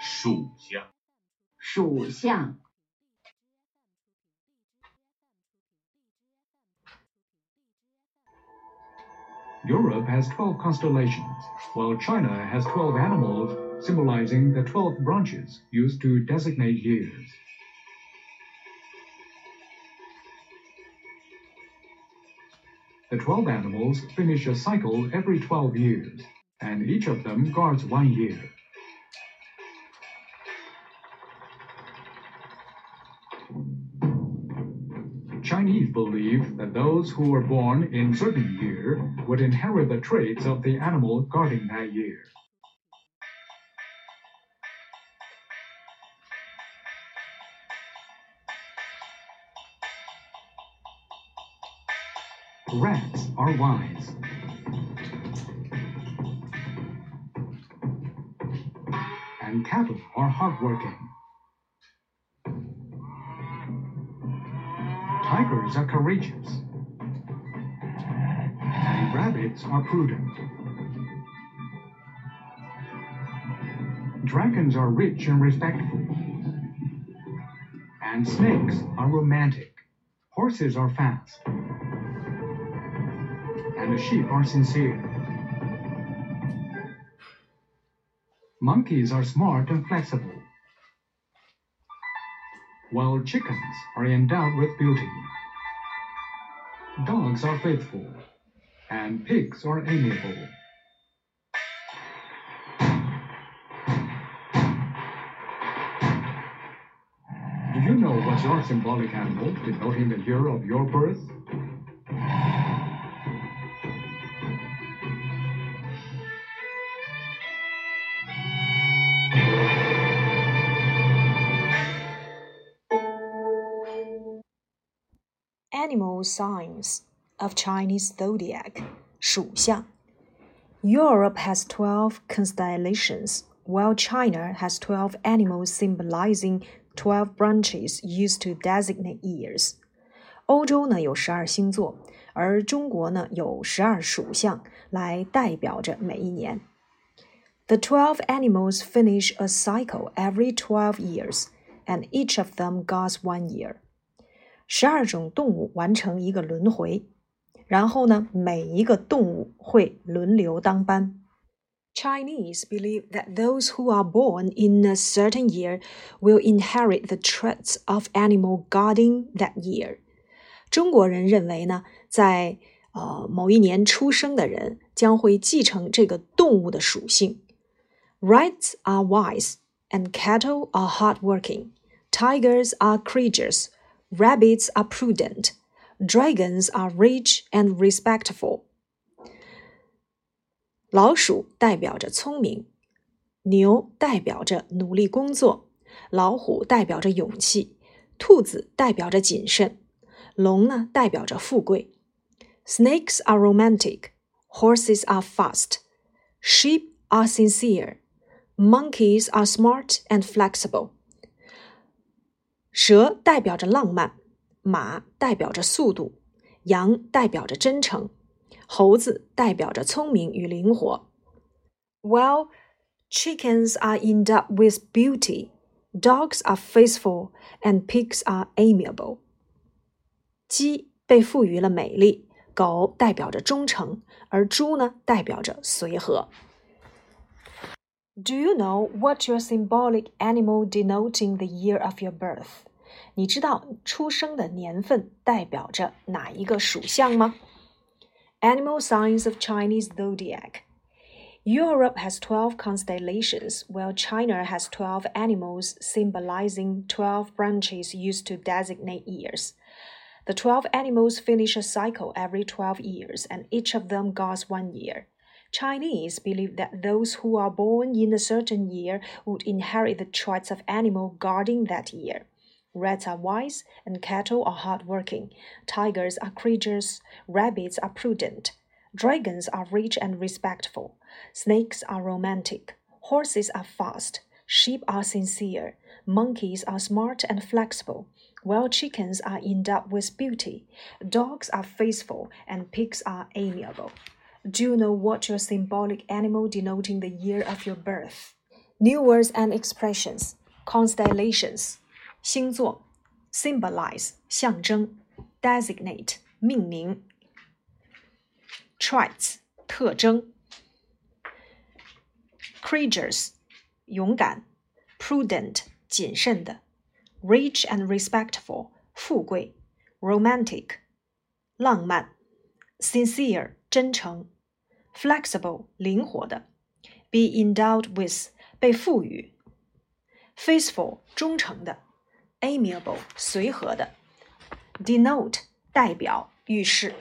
属相。Europe has 12 constellations, while China has 12 animals symbolizing the 12 branches used to designate years. The 12 animals finish a cycle every 12 years, and each of them guards one year. Chinese believe that those who were born in certain year would inherit the traits of the animal guarding that year. Rats are wise. And cattle are hardworking. Tigers are courageous. And rabbits are prudent. Dragons are rich and respectful. And snakes are romantic. Horses are fast. And the sheep are sincere. Monkeys are smart and flexible. While chickens are endowed with beauty. Dogs are faithful. And pigs are amiable. Do you know what's your symbolic animal denoting the year of your birth? Animal signs of Chinese zodiac 属相 Europe has 12 constellations, while China has 12 animals symbolizing 12 branches used to designate years. 欧洲呢有十二星座，而中国呢有十二属相来代表着每一年。The 12 animals finish a cycle every 12 years, and each of them goes one year. 十二种动物完成一个轮回，然后呢，每一个动物会轮流当班。Chinese believe that those who are born in a certain year will inherit the traits of animal guarding that year。中国人认为呢，在呃某一年出生的人将会继承这个动物的属性。Rats are wise, and cattle are hardworking. Tigers are courageous. Rabbits are prudent. Dragons are rich and respectful. 老鼠代表着聪明，牛代表着努力工作，老虎代表着勇气，兔子代表着谨慎，龙呢代表着富贵。Snakes are romantic, horses are fast, sheep are sincere, monkeys are smart and flexible. 蛇代表着浪漫，马代表着速度，羊代表着真诚。猴子代表着聪明与灵活。While chickens are endowed with beauty, dogs are faithful, and pigs are amiable. 鸡被赋予了美丽，狗代表着忠诚，而猪呢代表着随和。Do you know what your symbolic animal denoting the year of your birth? 你知道出生的年份代表着哪一个属相吗？Animal signs of Chinese zodiac. Europe has 12 constellations, while China has 12 animals symbolizing 12 branches used to designate years. The 12 animals finish a cycle every 12 years, and each of them goes one year. Chinese believe that those who are born in a certain year would inherit the traits of animal guarding that year. Rats are wise, and cattle are hardworking. Tigers are courageous. Rabbits are prudent. Dragons are rich and respectful. Snakes are romantic. Horses are fast. Sheep are sincere. Monkeys are smart and flexible. While chickens are endowed with beauty. Dogs are faithful, and pigs are amiable. Do you know what your symbolic animal denoting the year of your birth? New words and expressions. constellations 星座，symbolize 象征，designate 命名，traits 特征，courageous 勇敢，prudent 谨慎的，rich and respectful 富贵，romantic 浪漫，sincere 真诚，flexible 灵活的，be endowed with 被赋予。faithful 忠诚的，amiable 随和的，denote 代表、预示。